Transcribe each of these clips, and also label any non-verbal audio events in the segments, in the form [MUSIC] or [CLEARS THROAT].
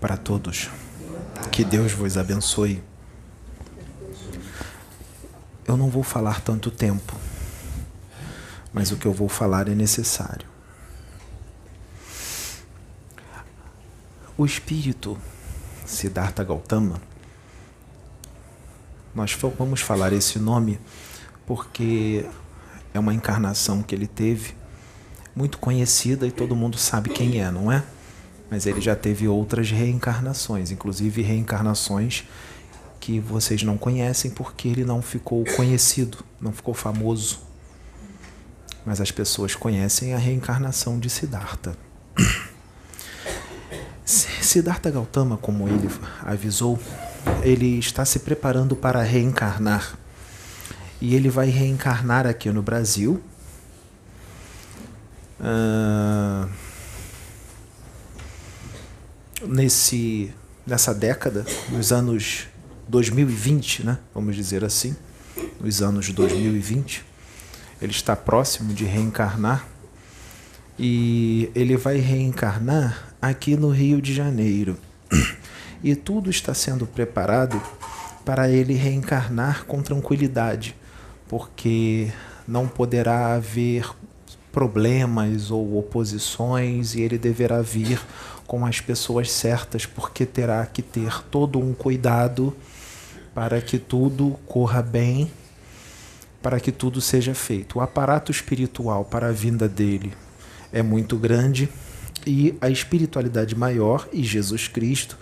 para todos. Que Deus vos abençoe. Eu não vou falar tanto tempo, mas o que eu vou falar é necessário. O espírito Siddhartha Gautama, nós vamos falar esse nome porque é uma encarnação que ele teve, muito conhecida e todo mundo sabe quem é, não é? Mas ele já teve outras reencarnações, inclusive reencarnações que vocês não conhecem porque ele não ficou conhecido, não ficou famoso. Mas as pessoas conhecem a reencarnação de Siddhartha. Siddhartha Gautama, como ele avisou, ele está se preparando para reencarnar. E ele vai reencarnar aqui no Brasil. Uh, nesse, nessa década, nos anos 2020, né? vamos dizer assim, nos anos 2020, ele está próximo de reencarnar e ele vai reencarnar aqui no Rio de Janeiro. [CLEARS THROAT] E tudo está sendo preparado para ele reencarnar com tranquilidade, porque não poderá haver problemas ou oposições e ele deverá vir com as pessoas certas, porque terá que ter todo um cuidado para que tudo corra bem, para que tudo seja feito. O aparato espiritual para a vinda dele é muito grande e a espiritualidade maior e Jesus Cristo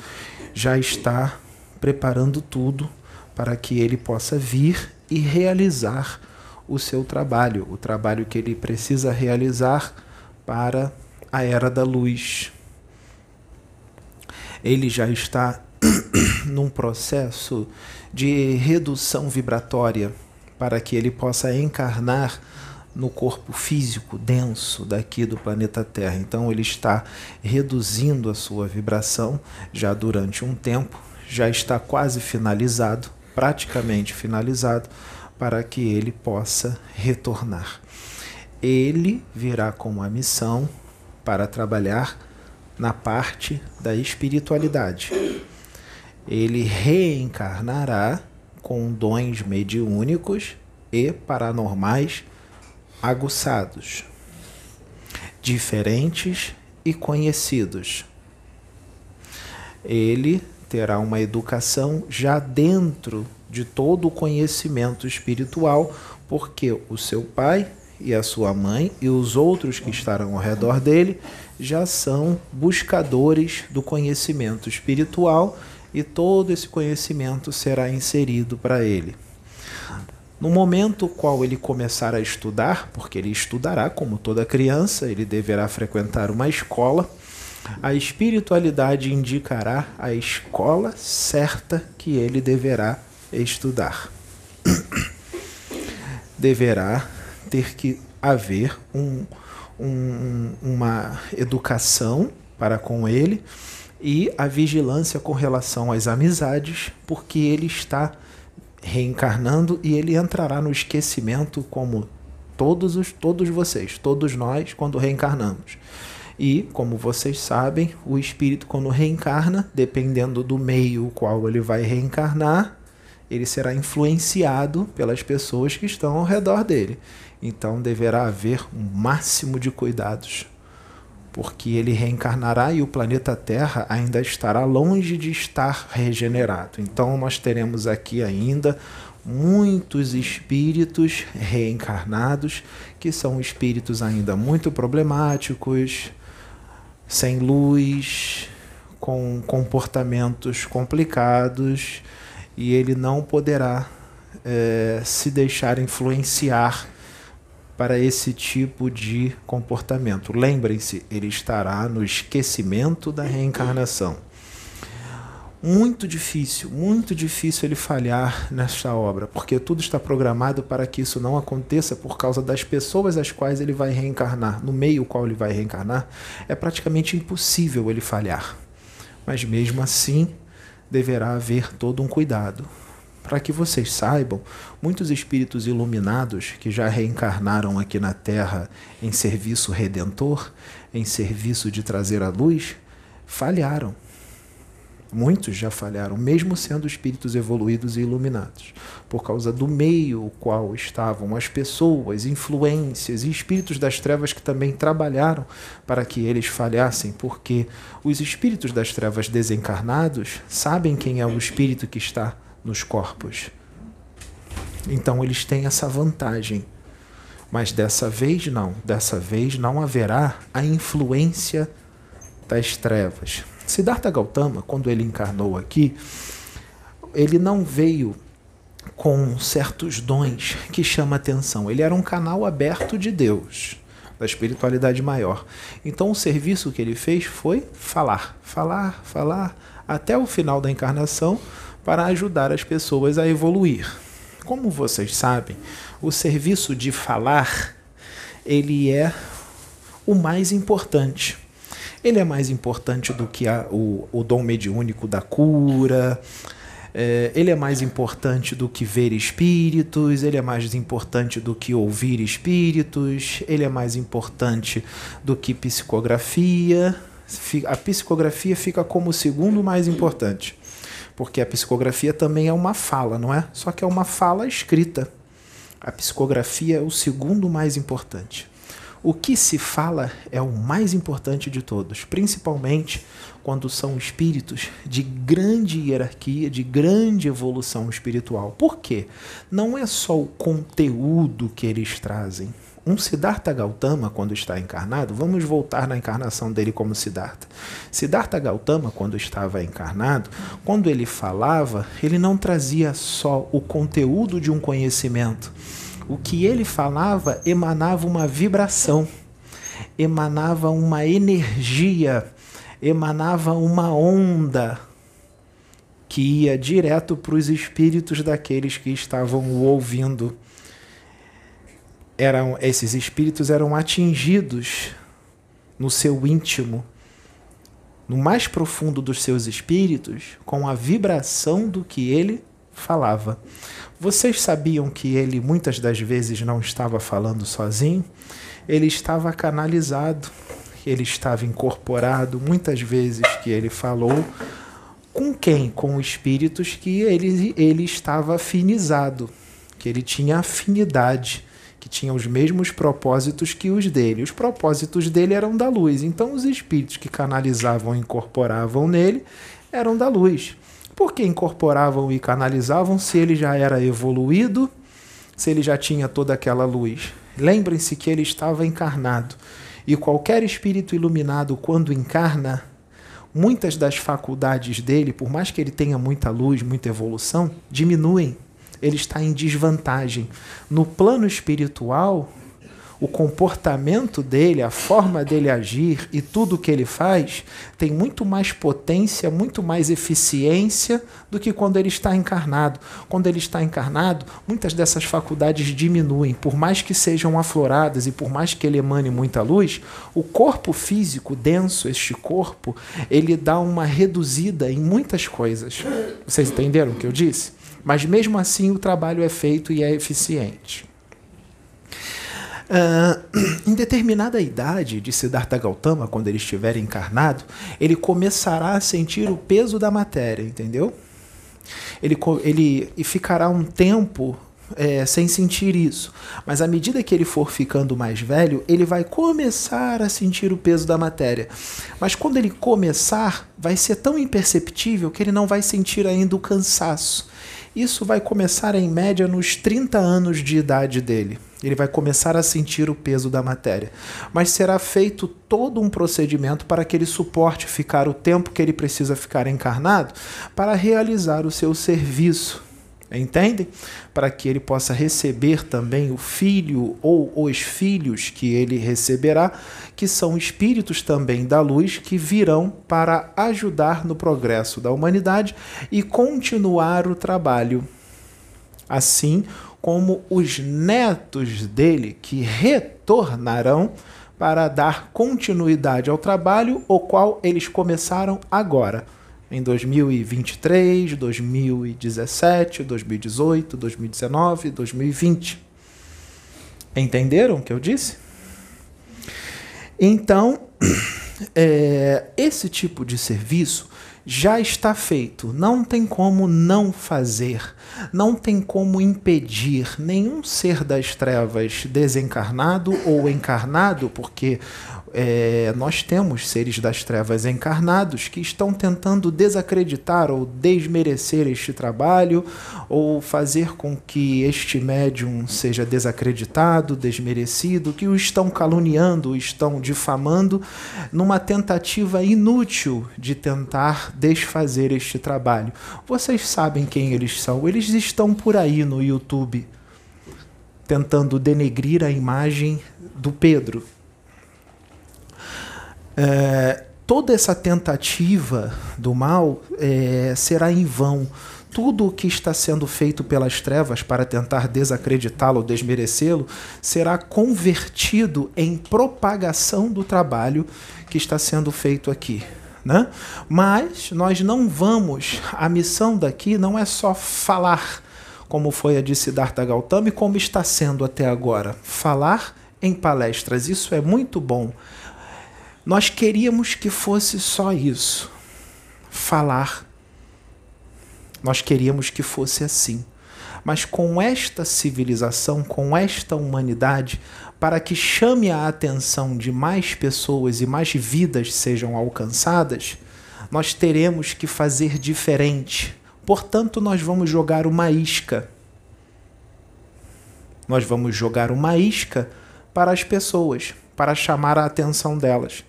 já está preparando tudo para que ele possa vir e realizar o seu trabalho, o trabalho que ele precisa realizar para a era da luz. Ele já está [CLEARS THROAT] num processo de redução vibratória para que ele possa encarnar no corpo físico denso daqui do planeta Terra. Então ele está reduzindo a sua vibração já durante um tempo, já está quase finalizado, praticamente finalizado, para que ele possa retornar. Ele virá com a missão para trabalhar na parte da espiritualidade. Ele reencarnará com dons mediúnicos e paranormais aguçados, diferentes e conhecidos. Ele terá uma educação já dentro de todo o conhecimento espiritual, porque o seu pai e a sua mãe e os outros que estarão ao redor dele já são buscadores do conhecimento espiritual e todo esse conhecimento será inserido para ele. No momento qual ele começar a estudar, porque ele estudará como toda criança, ele deverá frequentar uma escola, a espiritualidade indicará a escola certa que ele deverá estudar. [COUGHS] deverá ter que haver um, um, uma educação para com ele e a vigilância com relação às amizades, porque ele está reencarnando e ele entrará no esquecimento como todos os todos vocês, todos nós quando reencarnamos. E, como vocês sabem, o espírito quando reencarna, dependendo do meio qual ele vai reencarnar, ele será influenciado pelas pessoas que estão ao redor dele. Então deverá haver um máximo de cuidados porque ele reencarnará e o planeta Terra ainda estará longe de estar regenerado. Então, nós teremos aqui ainda muitos espíritos reencarnados, que são espíritos ainda muito problemáticos, sem luz, com comportamentos complicados, e ele não poderá é, se deixar influenciar para esse tipo de comportamento. Lembrem-se, ele estará no esquecimento da reencarnação. Muito difícil, muito difícil ele falhar nesta obra, porque tudo está programado para que isso não aconteça por causa das pessoas às quais ele vai reencarnar, no meio qual ele vai reencarnar, é praticamente impossível ele falhar. Mas mesmo assim, deverá haver todo um cuidado, para que vocês saibam, muitos espíritos iluminados que já reencarnaram aqui na Terra em serviço redentor, em serviço de trazer a luz, falharam. Muitos já falharam, mesmo sendo espíritos evoluídos e iluminados, por causa do meio o qual estavam as pessoas, influências e espíritos das trevas que também trabalharam para que eles falhassem, porque os espíritos das trevas desencarnados sabem quem é o espírito que está nos corpos. Então eles têm essa vantagem. Mas dessa vez não, dessa vez não haverá a influência das trevas. Siddhartha Gautama, quando ele encarnou aqui, ele não veio com certos dons que chama atenção. Ele era um canal aberto de Deus, da espiritualidade maior. Então o serviço que ele fez foi falar, falar, falar até o final da encarnação para ajudar as pessoas a evoluir. Como vocês sabem, o serviço de falar ele é o mais importante. Ele é mais importante do que a, o, o dom mediúnico da cura, é, ele é mais importante do que ver espíritos, ele é mais importante do que ouvir espíritos, ele é mais importante do que psicografia. A psicografia fica como o segundo mais importante, porque a psicografia também é uma fala, não é? Só que é uma fala escrita. A psicografia é o segundo mais importante. O que se fala é o mais importante de todos, principalmente quando são espíritos de grande hierarquia, de grande evolução espiritual. Por quê? Não é só o conteúdo que eles trazem. Um Siddhartha Gautama, quando está encarnado, vamos voltar na encarnação dele como Siddhartha. Siddhartha Gautama, quando estava encarnado, quando ele falava, ele não trazia só o conteúdo de um conhecimento o que ele falava emanava uma vibração, emanava uma energia, emanava uma onda que ia direto para os espíritos daqueles que estavam o ouvindo. Eram esses espíritos eram atingidos no seu íntimo, no mais profundo dos seus espíritos, com a vibração do que ele falava. Vocês sabiam que ele muitas das vezes não estava falando sozinho? Ele estava canalizado, ele estava incorporado, muitas vezes que ele falou com quem? Com espíritos que ele, ele estava afinizado, que ele tinha afinidade, que tinha os mesmos propósitos que os dele. Os propósitos dele eram da luz, então os espíritos que canalizavam e incorporavam nele eram da luz. Por que incorporavam e canalizavam se ele já era evoluído, se ele já tinha toda aquela luz? Lembrem-se que ele estava encarnado. E qualquer espírito iluminado, quando encarna, muitas das faculdades dele, por mais que ele tenha muita luz, muita evolução, diminuem. Ele está em desvantagem. No plano espiritual, o comportamento dele, a forma dele agir e tudo o que ele faz tem muito mais potência, muito mais eficiência do que quando ele está encarnado. Quando ele está encarnado, muitas dessas faculdades diminuem, por mais que sejam afloradas e por mais que ele emane muita luz, o corpo físico denso, este corpo, ele dá uma reduzida em muitas coisas. Vocês entenderam o que eu disse? Mas mesmo assim o trabalho é feito e é eficiente. Uh, [CLEARS THROAT] em determinada idade de Siddhartha Gautama, quando ele estiver encarnado, ele começará a sentir o peso da matéria, entendeu? Ele, ele e ficará um tempo é, sem sentir isso. Mas à medida que ele for ficando mais velho, ele vai começar a sentir o peso da matéria. Mas quando ele começar, vai ser tão imperceptível que ele não vai sentir ainda o cansaço. Isso vai começar em média nos 30 anos de idade dele ele vai começar a sentir o peso da matéria. Mas será feito todo um procedimento para que ele suporte ficar o tempo que ele precisa ficar encarnado para realizar o seu serviço. Entendem? Para que ele possa receber também o filho ou os filhos que ele receberá, que são espíritos também da luz que virão para ajudar no progresso da humanidade e continuar o trabalho. Assim, como os netos dele que retornarão para dar continuidade ao trabalho o qual eles começaram agora, em 2023, 2017, 2018, 2019, 2020. Entenderam o que eu disse? Então, [CLEARS THROAT] é, esse tipo de serviço já está feito, não tem como não fazer, não tem como impedir nenhum ser das trevas desencarnado ou encarnado, porque é, nós temos seres das trevas encarnados que estão tentando desacreditar ou desmerecer este trabalho ou fazer com que este médium seja desacreditado, desmerecido, que o estão caluniando, o estão difamando, numa tentativa inútil de tentar desfazer este trabalho. Vocês sabem quem eles são, eles estão por aí no YouTube tentando denegrir a imagem do Pedro é, toda essa tentativa do mal é, será em vão. Tudo o que está sendo feito pelas trevas para tentar desacreditá-lo desmerecê-lo será convertido em propagação do trabalho que está sendo feito aqui. Né? Mas nós não vamos, a missão daqui não é só falar, como foi a de Siddhartha Gautama e como está sendo até agora. Falar em palestras, isso é muito bom. Nós queríamos que fosse só isso. Falar. Nós queríamos que fosse assim. Mas com esta civilização, com esta humanidade, para que chame a atenção de mais pessoas e mais vidas sejam alcançadas, nós teremos que fazer diferente. Portanto, nós vamos jogar uma isca. Nós vamos jogar uma isca para as pessoas, para chamar a atenção delas.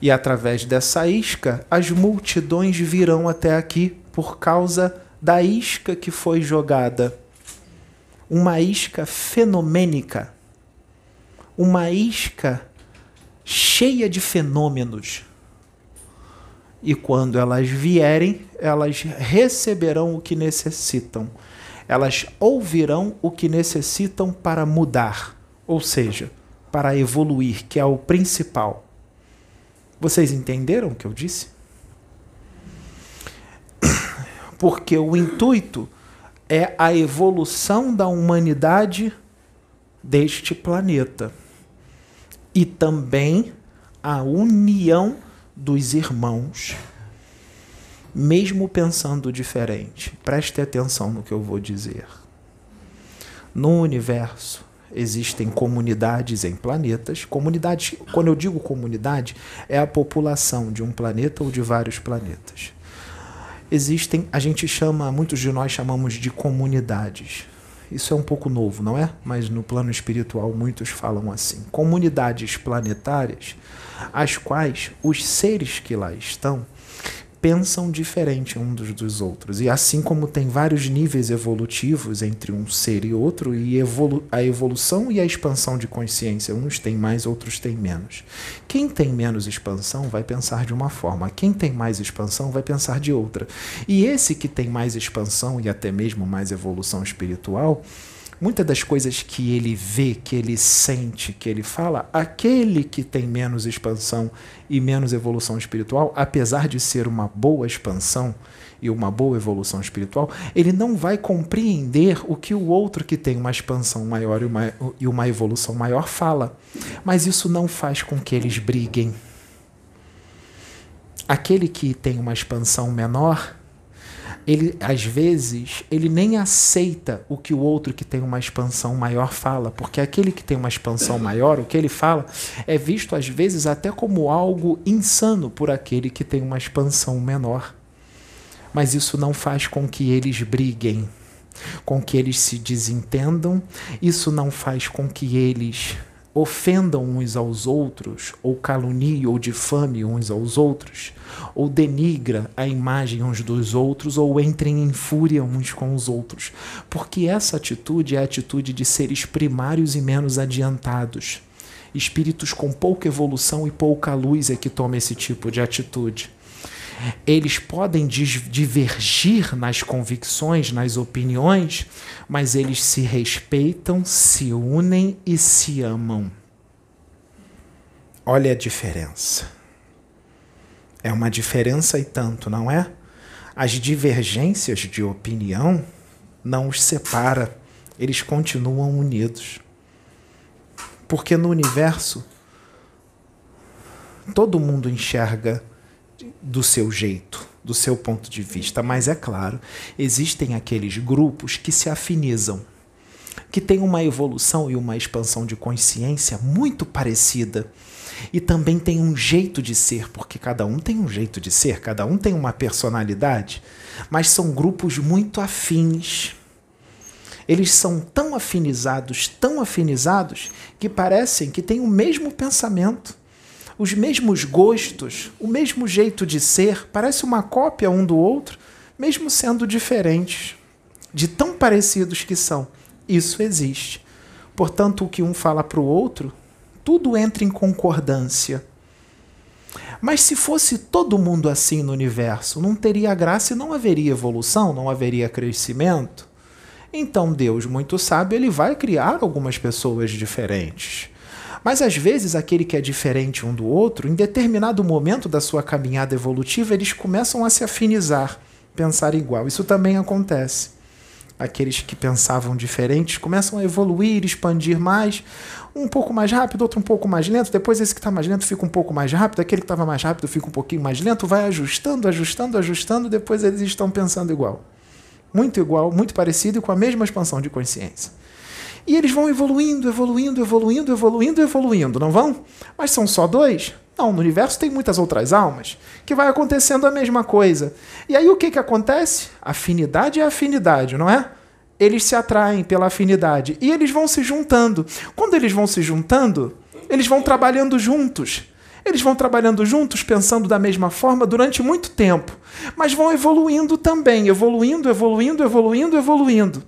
E através dessa isca, as multidões virão até aqui por causa da isca que foi jogada. Uma isca fenomênica. Uma isca cheia de fenômenos. E quando elas vierem, elas receberão o que necessitam. Elas ouvirão o que necessitam para mudar, ou seja, para evoluir, que é o principal. Vocês entenderam o que eu disse? [COUGHS] Porque o intuito é a evolução da humanidade deste planeta e também a união dos irmãos, mesmo pensando diferente. Preste atenção no que eu vou dizer. No universo, existem comunidades em planetas. Comunidades, quando eu digo comunidade, é a população de um planeta ou de vários planetas. Existem, a gente chama, muitos de nós chamamos de comunidades. Isso é um pouco novo, não é? Mas no plano espiritual muitos falam assim. Comunidades planetárias, as quais os seres que lá estão pensam diferente uns dos, dos outros. E assim como tem vários níveis evolutivos entre um ser e outro, e evolu a evolução e a expansão de consciência, uns têm mais, outros têm menos. Quem tem menos expansão vai pensar de uma forma, quem tem mais expansão vai pensar de outra. E esse que tem mais expansão e até mesmo mais evolução espiritual, muitas das coisas que ele vê, que ele sente, que ele fala, aquele que tem menos expansão e menos evolução espiritual, apesar de ser uma boa expansão e uma boa evolução espiritual, ele não vai compreender o que o outro que tem uma expansão maior e uma, e uma evolução maior fala. Mas isso não faz com que eles briguem. Aquele que tem uma expansão menor ele às vezes ele nem aceita o que o outro que tem uma expansão maior fala, porque aquele que tem uma expansão maior, o que ele fala é visto às vezes até como algo insano por aquele que tem uma expansão menor. Mas isso não faz com que eles briguem, com que eles se desentendam, isso não faz com que eles ofendam uns aos outros, ou caluniem ou difame uns aos outros, ou denigra a imagem uns dos outros, ou entrem em fúria uns com os outros. Porque essa atitude é a atitude de seres primários e menos adiantados. Espíritos com pouca evolução e pouca luz é que tomam esse tipo de atitude. Eles podem divergir nas convicções, nas opiniões, mas eles se respeitam, se unem e se amam. Olha a diferença. É uma diferença e tanto, não é? As divergências de opinião não os separa, eles continuam unidos. Porque no universo todo mundo enxerga do seu jeito, do seu ponto de vista. Mas é claro, existem aqueles grupos que se afinizam, que têm uma evolução e uma expansão de consciência muito parecida. E também tem um jeito de ser, porque cada um tem um jeito de ser, cada um tem uma personalidade, mas são grupos muito afins. Eles são tão afinizados, tão afinizados, que parecem que têm o mesmo pensamento os mesmos gostos, o mesmo jeito de ser, parece uma cópia um do outro, mesmo sendo diferentes, de tão parecidos que são. Isso existe. Portanto, o que um fala para o outro, tudo entra em concordância. Mas se fosse todo mundo assim no universo, não teria graça e não haveria evolução, não haveria crescimento. Então Deus, muito sábio, ele vai criar algumas pessoas diferentes. Mas às vezes aquele que é diferente um do outro, em determinado momento da sua caminhada evolutiva, eles começam a se afinizar, pensar igual. Isso também acontece. Aqueles que pensavam diferentes começam a evoluir, expandir mais, um pouco mais rápido, outro um pouco mais lento. Depois esse que está mais lento fica um pouco mais rápido, aquele que estava mais rápido fica um pouquinho mais lento, vai ajustando, ajustando, ajustando. Depois eles estão pensando igual, muito igual, muito parecido e com a mesma expansão de consciência. E eles vão evoluindo, evoluindo, evoluindo, evoluindo, evoluindo, não vão? Mas são só dois? Não, no universo tem muitas outras almas que vai acontecendo a mesma coisa. E aí o que, que acontece? Afinidade é afinidade, não é? Eles se atraem pela afinidade e eles vão se juntando. Quando eles vão se juntando, eles vão trabalhando juntos. Eles vão trabalhando juntos, pensando da mesma forma durante muito tempo, mas vão evoluindo também, evoluindo, evoluindo, evoluindo, evoluindo.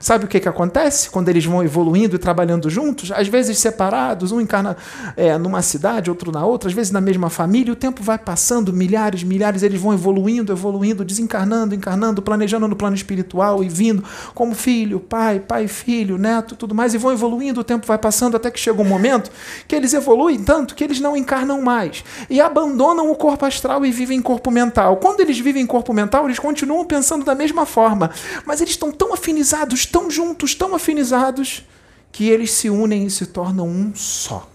Sabe o que, que acontece quando eles vão evoluindo e trabalhando juntos? Às vezes separados, um encarna é, numa cidade, outro na outra, às vezes na mesma família, o tempo vai passando, milhares, milhares, eles vão evoluindo, evoluindo, desencarnando, encarnando, planejando no plano espiritual e vindo como filho, pai, pai, filho, neto, tudo mais, e vão evoluindo, o tempo vai passando até que chega um momento que eles evoluem tanto que eles não encarnam mais e abandonam o corpo astral e vivem em corpo mental. Quando eles vivem em corpo mental, eles continuam pensando da mesma forma, mas eles estão tão afinizados, tão juntos, tão afinizados, que eles se unem e se tornam um só.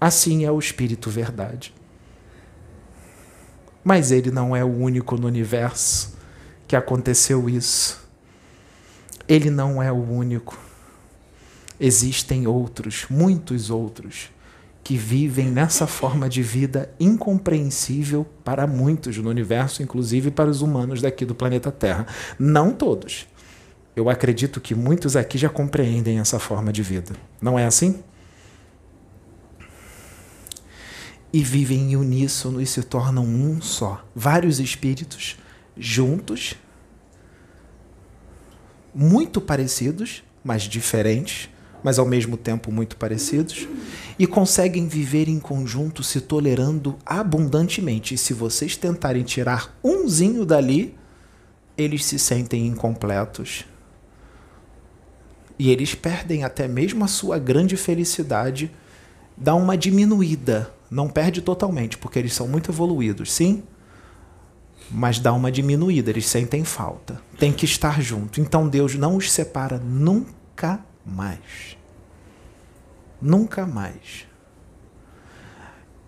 Assim é o Espírito Verdade. Mas ele não é o único no universo que aconteceu isso. Ele não é o único. Existem outros, muitos outros, que vivem nessa forma de vida incompreensível para muitos no universo, inclusive para os humanos daqui do planeta Terra. Não todos. Eu acredito que muitos aqui já compreendem essa forma de vida. Não é assim? E vivem em uníssono e se tornam um só. Vários espíritos juntos, muito parecidos, mas diferentes mas ao mesmo tempo muito parecidos, e conseguem viver em conjunto se tolerando abundantemente. E se vocês tentarem tirar umzinho dali, eles se sentem incompletos. E eles perdem até mesmo a sua grande felicidade, dá uma diminuída. Não perde totalmente, porque eles são muito evoluídos, sim, mas dá uma diminuída, eles sentem falta. Tem que estar junto. Então Deus não os separa nunca mais. Nunca mais.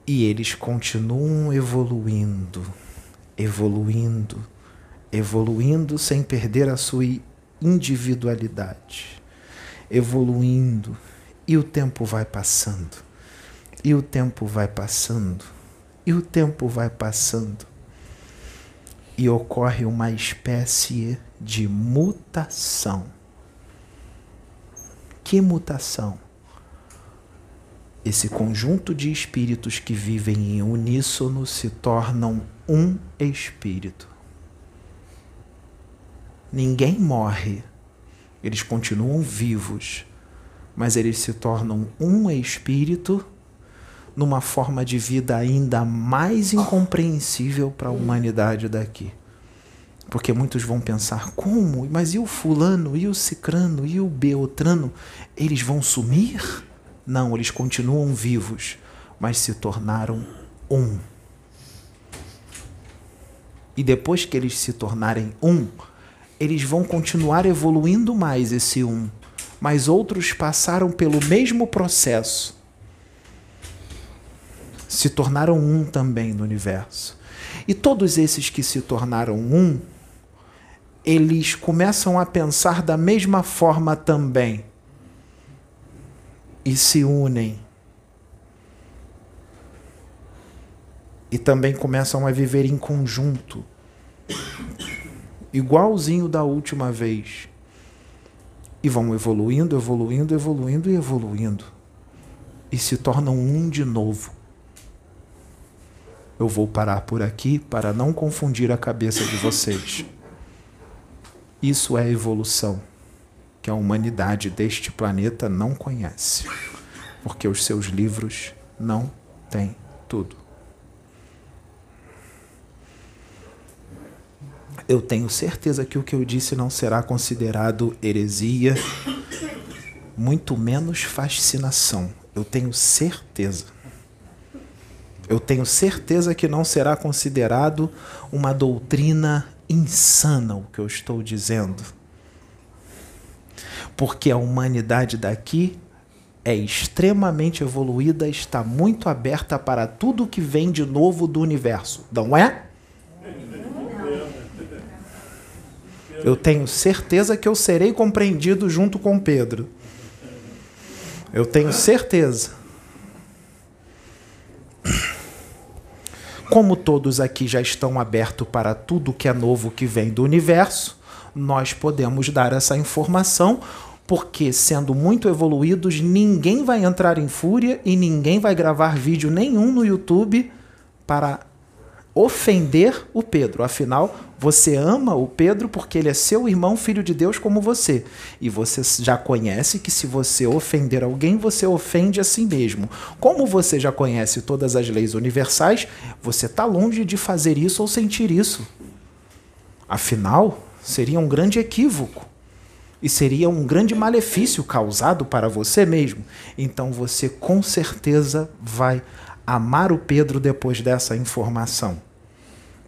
E eles continuam evoluindo, evoluindo, evoluindo sem perder a sua individualidade, evoluindo, e o tempo vai passando, e o tempo vai passando, e o tempo vai passando, e ocorre uma espécie de mutação. Que mutação? esse conjunto de espíritos que vivem em uníssono se tornam um espírito. Ninguém morre, eles continuam vivos, mas eles se tornam um espírito numa forma de vida ainda mais incompreensível para a humanidade daqui. Porque muitos vão pensar: como? Mas e o fulano, e o cicrano, e o beltrano? Eles vão sumir? Não, eles continuam vivos, mas se tornaram um. E depois que eles se tornarem um, eles vão continuar evoluindo mais esse um. Mas outros passaram pelo mesmo processo. se tornaram um também no universo. E todos esses que se tornaram um, eles começam a pensar da mesma forma também e se unem. E também começam a viver em conjunto, igualzinho da última vez. E vão evoluindo, evoluindo, evoluindo e evoluindo. E se tornam um de novo. Eu vou parar por aqui para não confundir a cabeça de vocês. Isso é evolução que a humanidade deste planeta não conhece, porque os seus livros não têm tudo. Eu tenho certeza que o que eu disse não será considerado heresia, muito menos fascinação. Eu tenho certeza. Eu tenho certeza que não será considerado uma doutrina insana o que eu estou dizendo. Porque a humanidade daqui é extremamente evoluída, está muito aberta para tudo que vem de novo do universo, não é? Eu tenho certeza que eu serei compreendido junto com Pedro. Eu tenho certeza. Como todos aqui já estão abertos para tudo que é novo que vem do universo, nós podemos dar essa informação, porque sendo muito evoluídos, ninguém vai entrar em fúria e ninguém vai gravar vídeo nenhum no YouTube para ofender o Pedro. Afinal, você ama o Pedro porque ele é seu irmão, filho de Deus como você. E você já conhece que se você ofender alguém, você ofende a si mesmo. Como você já conhece todas as leis universais, você está longe de fazer isso ou sentir isso. Afinal, seria um grande equívoco. E seria um grande malefício causado para você mesmo. Então você com certeza vai amar o Pedro depois dessa informação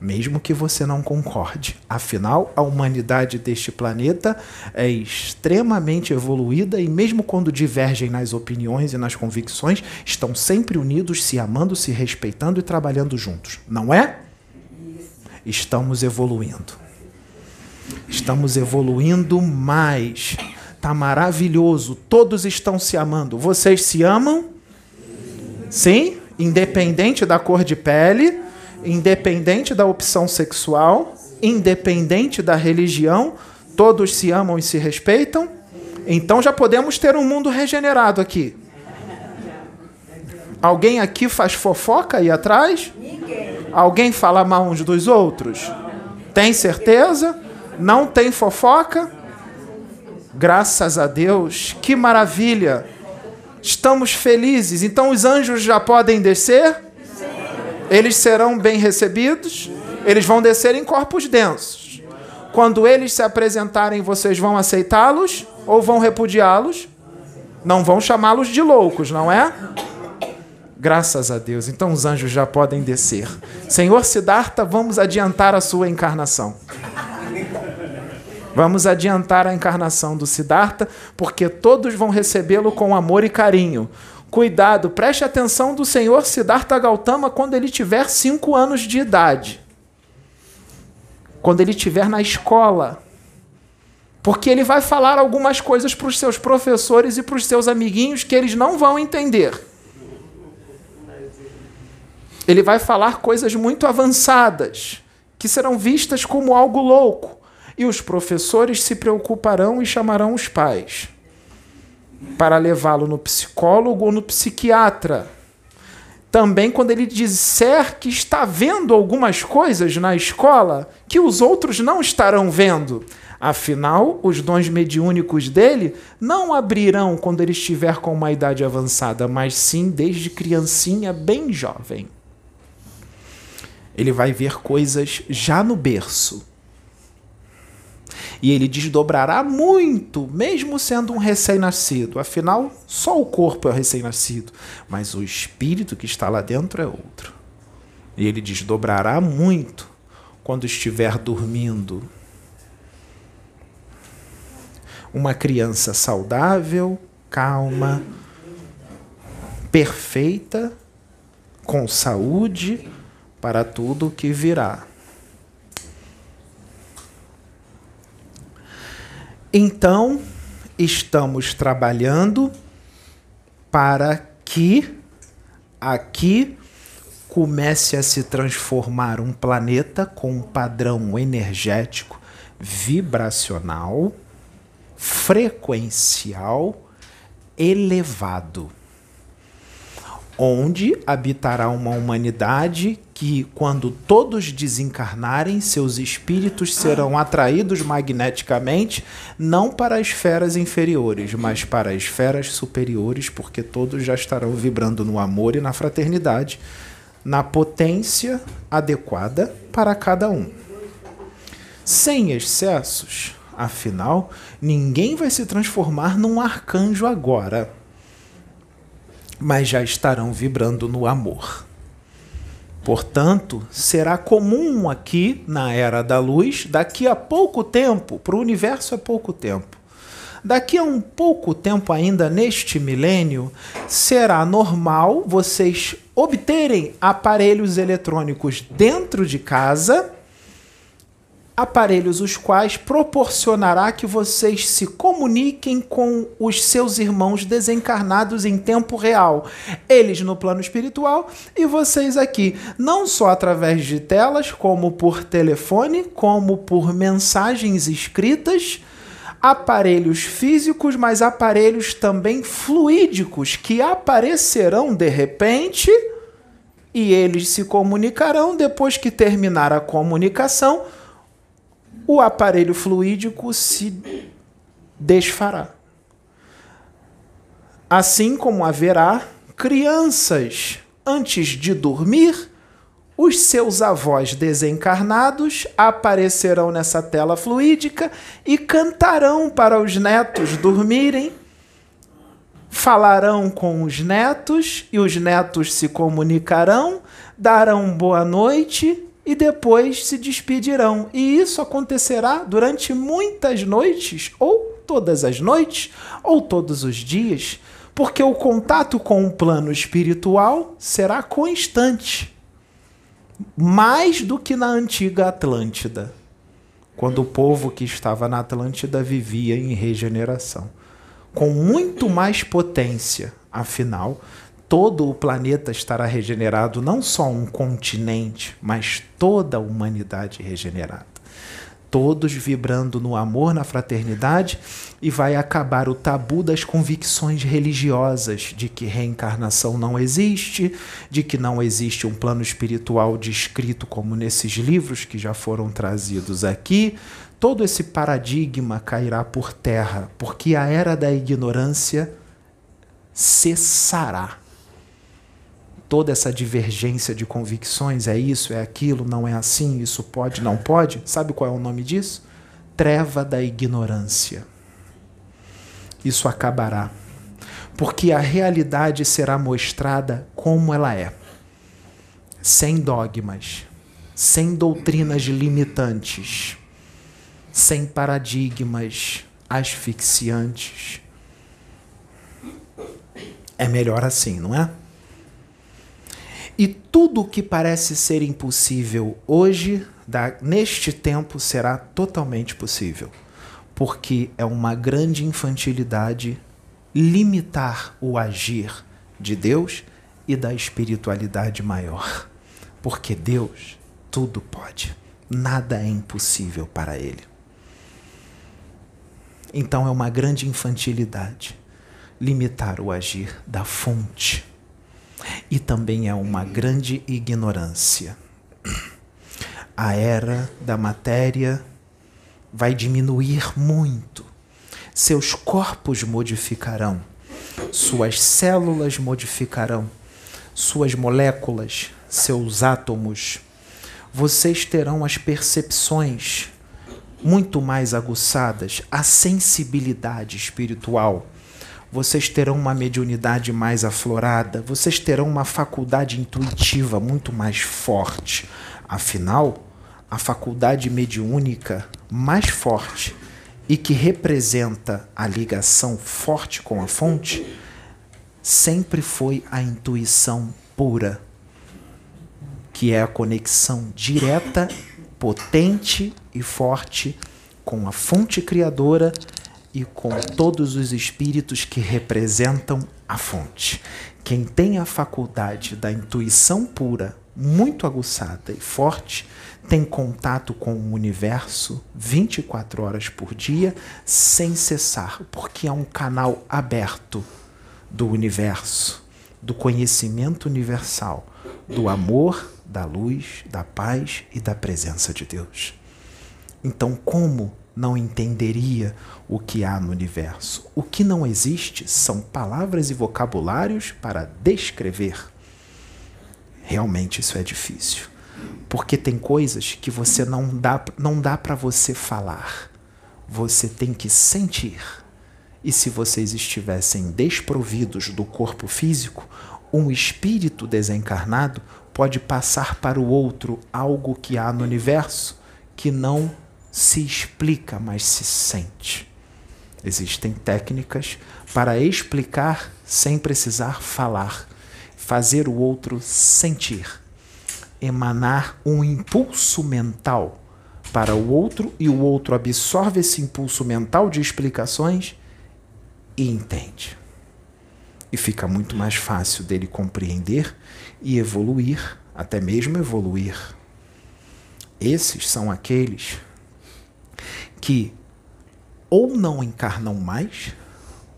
mesmo que você não concorde. Afinal, a humanidade deste planeta é extremamente evoluída e, mesmo quando divergem nas opiniões e nas convicções, estão sempre unidos, se amando, se respeitando e trabalhando juntos. Não é? Estamos evoluindo. Estamos evoluindo mais. Tá maravilhoso. Todos estão se amando. Vocês se amam? Sim? Independente da cor de pele independente da opção sexual, independente da religião, todos se amam e se respeitam. Então já podemos ter um mundo regenerado aqui. Alguém aqui faz fofoca aí atrás? Alguém fala mal uns dos outros? Tem certeza? Não tem fofoca? Graças a Deus, que maravilha! Estamos felizes. Então os anjos já podem descer? Eles serão bem recebidos, eles vão descer em corpos densos. Quando eles se apresentarem, vocês vão aceitá-los ou vão repudiá-los? Não vão chamá-los de loucos, não é? Graças a Deus. Então os anjos já podem descer. Senhor Siddhartha, vamos adiantar a sua encarnação. Vamos adiantar a encarnação do Siddhartha, porque todos vão recebê-lo com amor e carinho. Cuidado, preste atenção do senhor Siddhartha Gautama quando ele tiver cinco anos de idade. Quando ele estiver na escola. Porque ele vai falar algumas coisas para os seus professores e para os seus amiguinhos que eles não vão entender. Ele vai falar coisas muito avançadas, que serão vistas como algo louco. E os professores se preocuparão e chamarão os pais para levá-lo no psicólogo ou no psiquiatra. Também quando ele disser que está vendo algumas coisas na escola que os outros não estarão vendo. Afinal, os dons mediúnicos dele não abrirão quando ele estiver com uma idade avançada, mas sim desde criancinha bem jovem. Ele vai ver coisas já no berço e ele desdobrará muito, mesmo sendo um recém-nascido. Afinal, só o corpo é o recém-nascido, mas o espírito que está lá dentro é outro. E ele desdobrará muito quando estiver dormindo. Uma criança saudável, calma, perfeita, com saúde para tudo que virá. Então, estamos trabalhando para que aqui comece a se transformar um planeta com um padrão energético vibracional, frequencial elevado onde habitará uma humanidade que, quando todos desencarnarem, seus espíritos serão atraídos magneticamente, não para as esferas inferiores, mas para as esferas superiores, porque todos já estarão vibrando no amor e na fraternidade, na potência adequada para cada um. Sem excessos, afinal, ninguém vai se transformar num arcanjo agora mas já estarão vibrando no amor. Portanto, será comum aqui na era da luz, daqui a pouco tempo, para o universo é pouco tempo. Daqui a um pouco tempo ainda neste milênio, será normal vocês obterem aparelhos eletrônicos dentro de casa aparelhos os quais proporcionará que vocês se comuniquem com os seus irmãos desencarnados em tempo real. Eles no plano espiritual e vocês aqui, não só através de telas, como por telefone, como por mensagens escritas, aparelhos físicos, mas aparelhos também fluídicos que aparecerão de repente e eles se comunicarão depois que terminar a comunicação o aparelho fluídico se desfará. Assim como haverá crianças antes de dormir, os seus avós desencarnados aparecerão nessa tela fluídica e cantarão para os netos dormirem, falarão com os netos e os netos se comunicarão, darão boa noite e depois se despedirão. E isso acontecerá durante muitas noites, ou todas as noites, ou todos os dias, porque o contato com o plano espiritual será constante. Mais do que na antiga Atlântida, quando o povo que estava na Atlântida vivia em regeneração. Com muito mais potência, afinal, todo o planeta estará regenerado, não só um continente, mas toda a humanidade regenerada. Todos vibrando no amor, na fraternidade, e vai acabar o tabu das convicções religiosas de que reencarnação não existe, de que não existe um plano espiritual descrito como nesses livros que já foram trazidos aqui. Todo esse paradigma cairá por terra, porque a era da ignorância cessará toda essa divergência de convicções, é isso, é aquilo, não é assim, isso pode, não pode. Sabe qual é o nome disso? Treva da ignorância. Isso acabará. Porque a realidade será mostrada como ela é. Sem dogmas, sem doutrinas limitantes, sem paradigmas asfixiantes. É melhor assim, não é? E tudo que parece ser impossível hoje, da, neste tempo, será totalmente possível. Porque é uma grande infantilidade limitar o agir de Deus e da espiritualidade maior. Porque Deus tudo pode, nada é impossível para Ele. Então é uma grande infantilidade limitar o agir da fonte e também é uma grande ignorância. A era da matéria vai diminuir muito. Seus corpos modificarão, suas células modificarão, suas moléculas, seus átomos. Vocês terão as percepções muito mais aguçadas, a sensibilidade espiritual vocês terão uma mediunidade mais aflorada, vocês terão uma faculdade intuitiva muito mais forte. Afinal, a faculdade mediúnica mais forte e que representa a ligação forte com a fonte sempre foi a intuição pura, que é a conexão direta, potente e forte com a fonte criadora e com todos os espíritos que representam a fonte. Quem tem a faculdade da intuição pura, muito aguçada e forte, tem contato com o universo 24 horas por dia, sem cessar, porque é um canal aberto do universo, do conhecimento universal, do amor, da luz, da paz e da presença de Deus. Então, como não entenderia o que há no universo? O que não existe são palavras e vocabulários para descrever. Realmente isso é difícil, porque tem coisas que você não dá, não dá para você falar. Você tem que sentir. E se vocês estivessem desprovidos do corpo físico, um espírito desencarnado pode passar para o outro algo que há no universo que não se explica, mas se sente. Existem técnicas para explicar sem precisar falar, fazer o outro sentir, emanar um impulso mental para o outro e o outro absorve esse impulso mental de explicações e entende. E fica muito mais fácil dele compreender e evoluir, até mesmo evoluir. Esses são aqueles que ou não encarnam mais,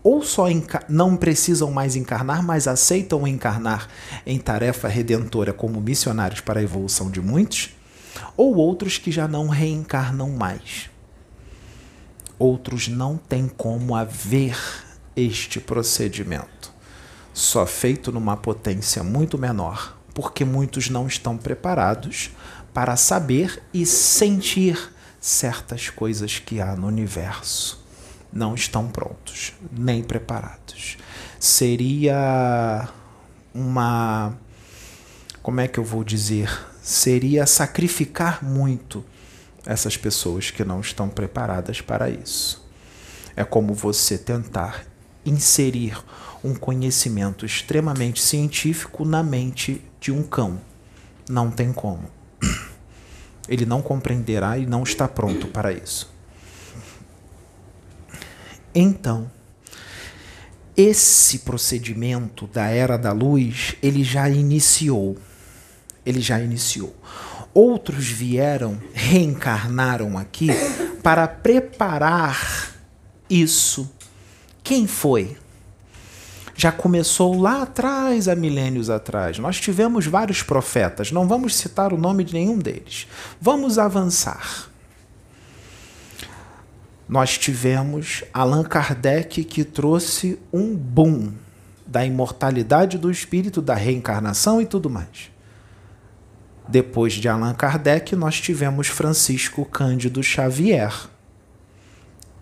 ou só não precisam mais encarnar, mas aceitam encarnar em tarefa redentora como missionários para a evolução de muitos, ou outros que já não reencarnam mais. Outros não têm como haver este procedimento, só feito numa potência muito menor, porque muitos não estão preparados para saber e sentir certas coisas que há no universo não estão prontos, nem preparados. Seria uma. Como é que eu vou dizer? Seria sacrificar muito essas pessoas que não estão preparadas para isso. É como você tentar inserir um conhecimento extremamente científico na mente de um cão. Não tem como ele não compreenderá e não está pronto para isso. Então, esse procedimento da era da luz, ele já iniciou. Ele já iniciou. Outros vieram, reencarnaram aqui para preparar isso. Quem foi? Já começou lá atrás, há milênios atrás. Nós tivemos vários profetas, não vamos citar o nome de nenhum deles. Vamos avançar. Nós tivemos Allan Kardec que trouxe um boom da imortalidade do espírito, da reencarnação e tudo mais. Depois de Allan Kardec, nós tivemos Francisco Cândido Xavier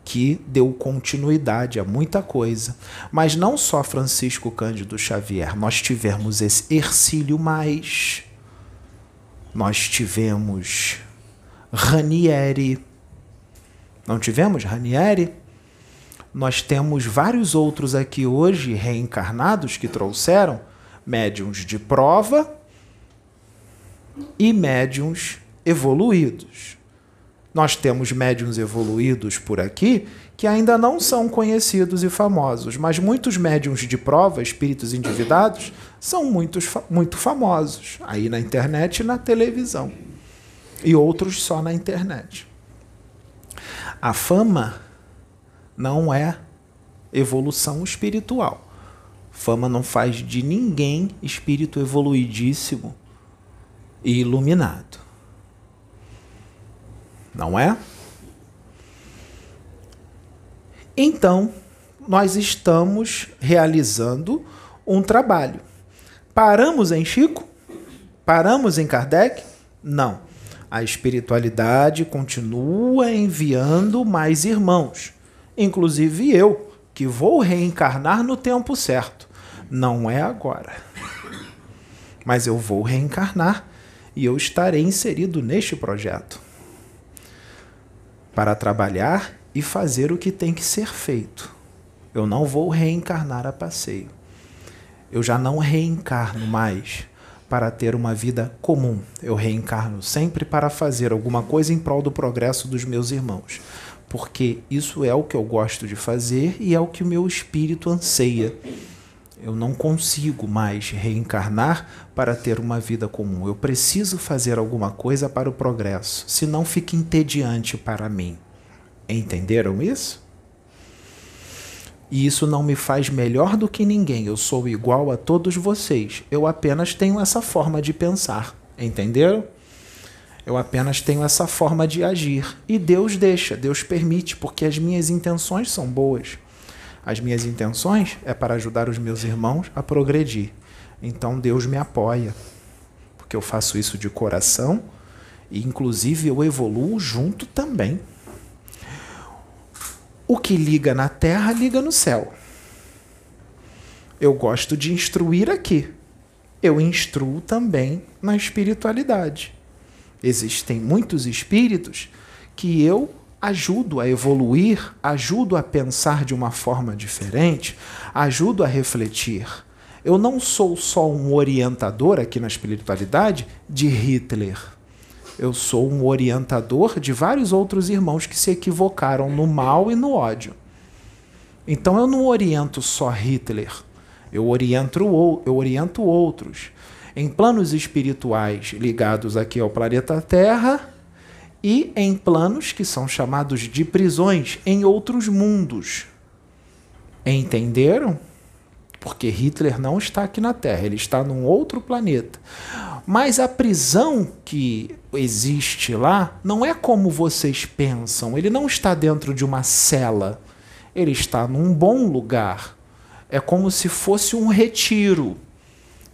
que deu continuidade a muita coisa. Mas não só Francisco Cândido Xavier, nós tivemos esse Ercílio Mais, nós tivemos Ranieri, não tivemos Ranieri? Nós temos vários outros aqui hoje reencarnados que trouxeram médiums de prova e médiums evoluídos. Nós temos médiums evoluídos por aqui que ainda não são conhecidos e famosos, mas muitos médiums de prova, espíritos endividados, são muitos, muito famosos aí na internet e na televisão. E outros só na internet. A fama não é evolução espiritual. Fama não faz de ninguém espírito evoluidíssimo e iluminado não é? Então, nós estamos realizando um trabalho. Paramos em Chico? Paramos em Kardec? Não. A espiritualidade continua enviando mais irmãos, inclusive eu, que vou reencarnar no tempo certo. Não é agora. Mas eu vou reencarnar e eu estarei inserido neste projeto para trabalhar e fazer o que tem que ser feito. Eu não vou reencarnar a passeio. Eu já não reencarno mais para ter uma vida comum. Eu reencarno sempre para fazer alguma coisa em prol do progresso dos meus irmãos, porque isso é o que eu gosto de fazer e é o que o meu espírito anseia. Eu não consigo mais reencarnar para ter uma vida comum. Eu preciso fazer alguma coisa para o progresso, senão fica entediante para mim. Entenderam isso? E isso não me faz melhor do que ninguém. Eu sou igual a todos vocês. Eu apenas tenho essa forma de pensar. Entenderam? Eu apenas tenho essa forma de agir. E Deus deixa, Deus permite, porque as minhas intenções são boas. As minhas intenções é para ajudar os meus irmãos a progredir. Então Deus me apoia, porque eu faço isso de coração e, inclusive, eu evoluo junto também. O que liga na terra, liga no céu. Eu gosto de instruir aqui. Eu instruo também na espiritualidade. Existem muitos espíritos que eu ajudo a evoluir, ajudo a pensar de uma forma diferente, ajudo a refletir. Eu não sou só um orientador aqui na espiritualidade de Hitler. Eu sou um orientador de vários outros irmãos que se equivocaram no mal e no ódio. Então eu não oriento só Hitler. Eu oriento, eu oriento outros. Em planos espirituais ligados aqui ao planeta Terra, e em planos que são chamados de prisões em outros mundos. Entenderam? Porque Hitler não está aqui na Terra, ele está num outro planeta. Mas a prisão que existe lá não é como vocês pensam. Ele não está dentro de uma cela. Ele está num bom lugar. É como se fosse um retiro.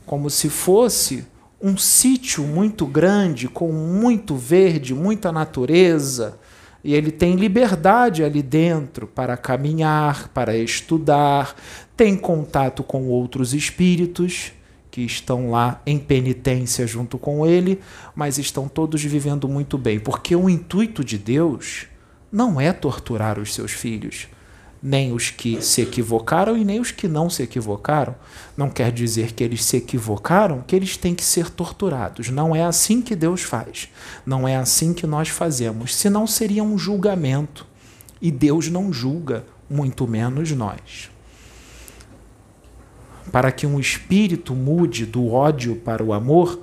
Como se fosse um sítio muito grande, com muito verde, muita natureza, e ele tem liberdade ali dentro para caminhar, para estudar, tem contato com outros espíritos que estão lá em penitência junto com ele, mas estão todos vivendo muito bem, porque o intuito de Deus não é torturar os seus filhos nem os que se equivocaram e nem os que não se equivocaram. Não quer dizer que eles se equivocaram, que eles têm que ser torturados. Não é assim que Deus faz. Não é assim que nós fazemos. Senão seria um julgamento. E Deus não julga, muito menos nós. Para que um espírito mude do ódio para o amor,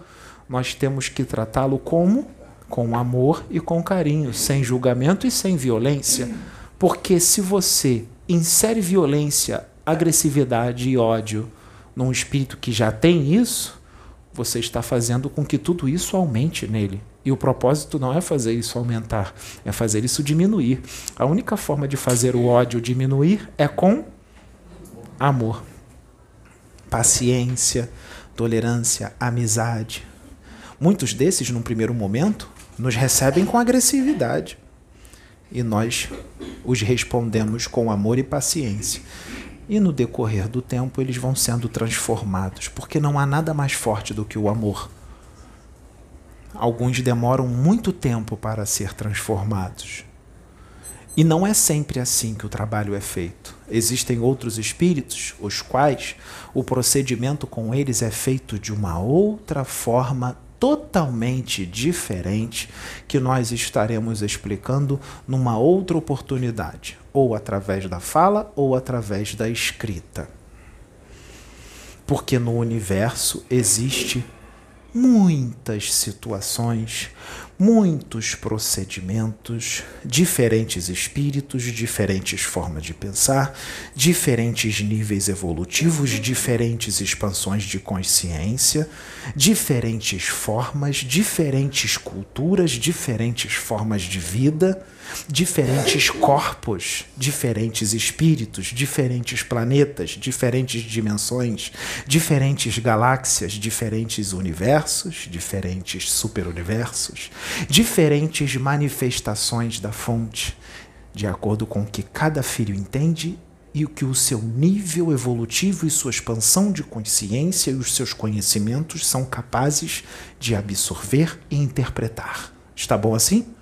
nós temos que tratá-lo como? Com amor e com carinho, sem julgamento e sem violência porque se você insere violência, agressividade e ódio num espírito que já tem isso, você está fazendo com que tudo isso aumente nele. E o propósito não é fazer isso aumentar, é fazer isso diminuir. A única forma de fazer o ódio diminuir é com amor, paciência, tolerância, amizade. Muitos desses, num primeiro momento, nos recebem com agressividade e nós os respondemos com amor e paciência. E no decorrer do tempo eles vão sendo transformados, porque não há nada mais forte do que o amor. Alguns demoram muito tempo para ser transformados. E não é sempre assim que o trabalho é feito. Existem outros espíritos, os quais o procedimento com eles é feito de uma outra forma totalmente diferente que nós estaremos explicando numa outra oportunidade, ou através da fala ou através da escrita. Porque no universo existe muitas situações, muitos procedimentos, diferentes espíritos, diferentes formas de pensar, diferentes níveis evolutivos, diferentes expansões de consciência, diferentes formas, diferentes culturas, diferentes formas de vida diferentes corpos, diferentes espíritos, diferentes planetas, diferentes dimensões, diferentes galáxias, diferentes universos, diferentes superuniversos, diferentes manifestações da fonte, de acordo com o que cada filho entende e o que o seu nível evolutivo e sua expansão de consciência e os seus conhecimentos são capazes de absorver e interpretar. Está bom assim?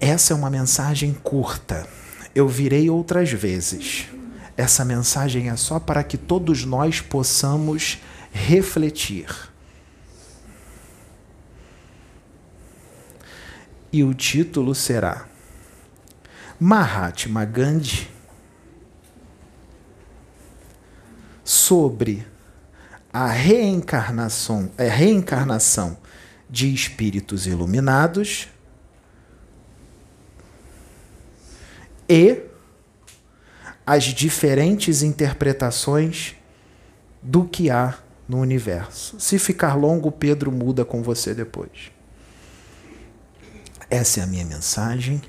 Essa é uma mensagem curta. Eu virei outras vezes. essa mensagem é só para que todos nós possamos refletir. E o título será Mahatma Gandhi sobre a reencarnação, a reencarnação de espíritos iluminados e as diferentes interpretações do que há no universo. Se ficar longo, Pedro muda com você depois. Essa é a minha mensagem.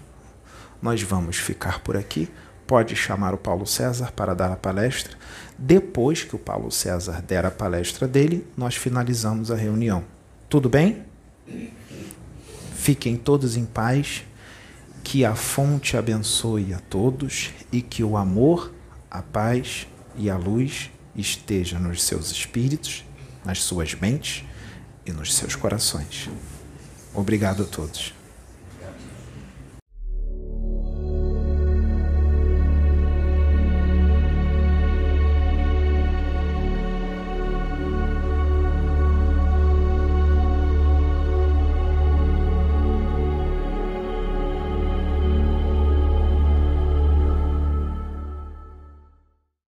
Nós vamos ficar por aqui. Pode chamar o Paulo César para dar a palestra. Depois que o Paulo César der a palestra dele, nós finalizamos a reunião. Tudo bem? Fiquem todos em paz. Que a fonte abençoe a todos e que o amor, a paz e a luz esteja nos seus espíritos, nas suas mentes e nos seus corações. Obrigado a todos.